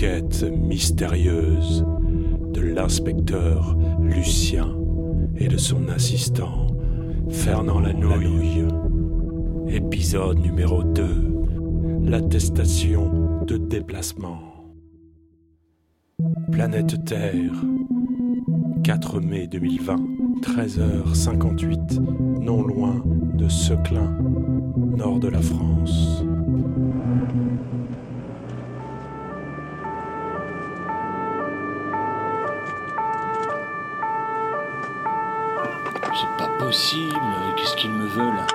enquêtes mystérieuses de l'inspecteur Lucien et de son assistant Fernand Lanouille. Épisode numéro 2. L'attestation de déplacement. Planète Terre. 4 mai 2020, 13h58, non loin de Seclin, nord de la France. C'est pas possible. Qu'est-ce qu'il me veut là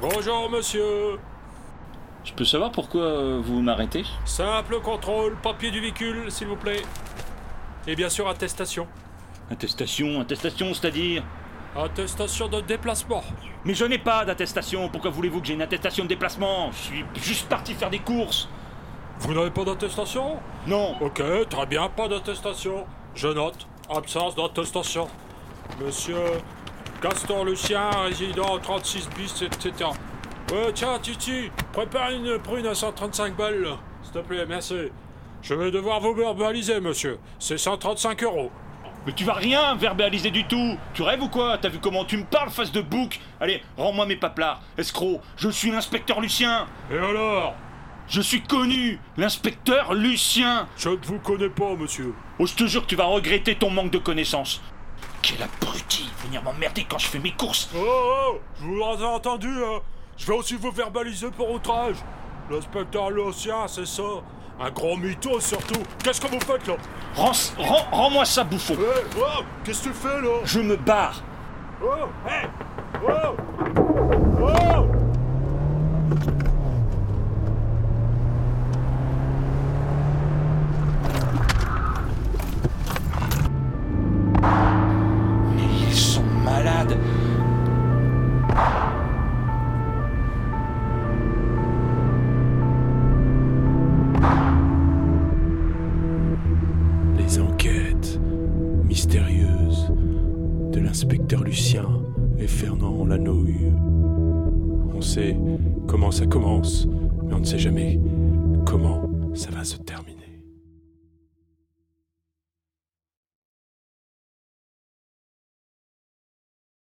Bonjour monsieur. Je peux savoir pourquoi euh, vous m'arrêtez Simple contrôle, papier du véhicule, s'il vous plaît. Et bien sûr attestation. Attestation, attestation, c'est-à-dire Attestation de déplacement. Mais je n'ai pas d'attestation. Pourquoi voulez-vous que j'ai une attestation de déplacement? Je suis juste parti faire des courses. Vous n'avez pas d'attestation? Non. Ok, très bien, pas d'attestation. Je note, absence d'attestation. Monsieur Gaston Lucien, résident au 36 bis, etc. Ouais, tiens, Titi, prépare une prune à 135 balles. S'il te plaît, merci. Je vais devoir vous verbaliser, monsieur. C'est 135 euros. Mais tu vas rien verbaliser du tout. Tu rêves ou quoi? T'as vu comment tu me parles face de bouc? Allez, rends-moi mes paplards. Escroc, je suis l'inspecteur Lucien. Et alors? Je suis connu, l'inspecteur Lucien. Je ne vous connais pas, monsieur. Oh, je te jure que tu vas regretter ton manque de connaissances. Quel abruti, venir m'emmerder quand je fais mes courses. Oh, oh, je vous l'ai entendu, hein. Je vais aussi vous verbaliser pour outrage. L'inspecteur Lucien, c'est ça. Un gros mytho, surtout. Qu'est-ce que vous faites, là? Rends, rends, rends-moi ça, bouffon. Eh, oh, qu'est-ce que tu fais, là? Je me barre. Oh, hey Oh Oh Les enquêtes mystérieuses de l'inspecteur Lucien et Fernand Lanouille. On sait comment ça commence, mais on ne sait jamais comment ça va se terminer.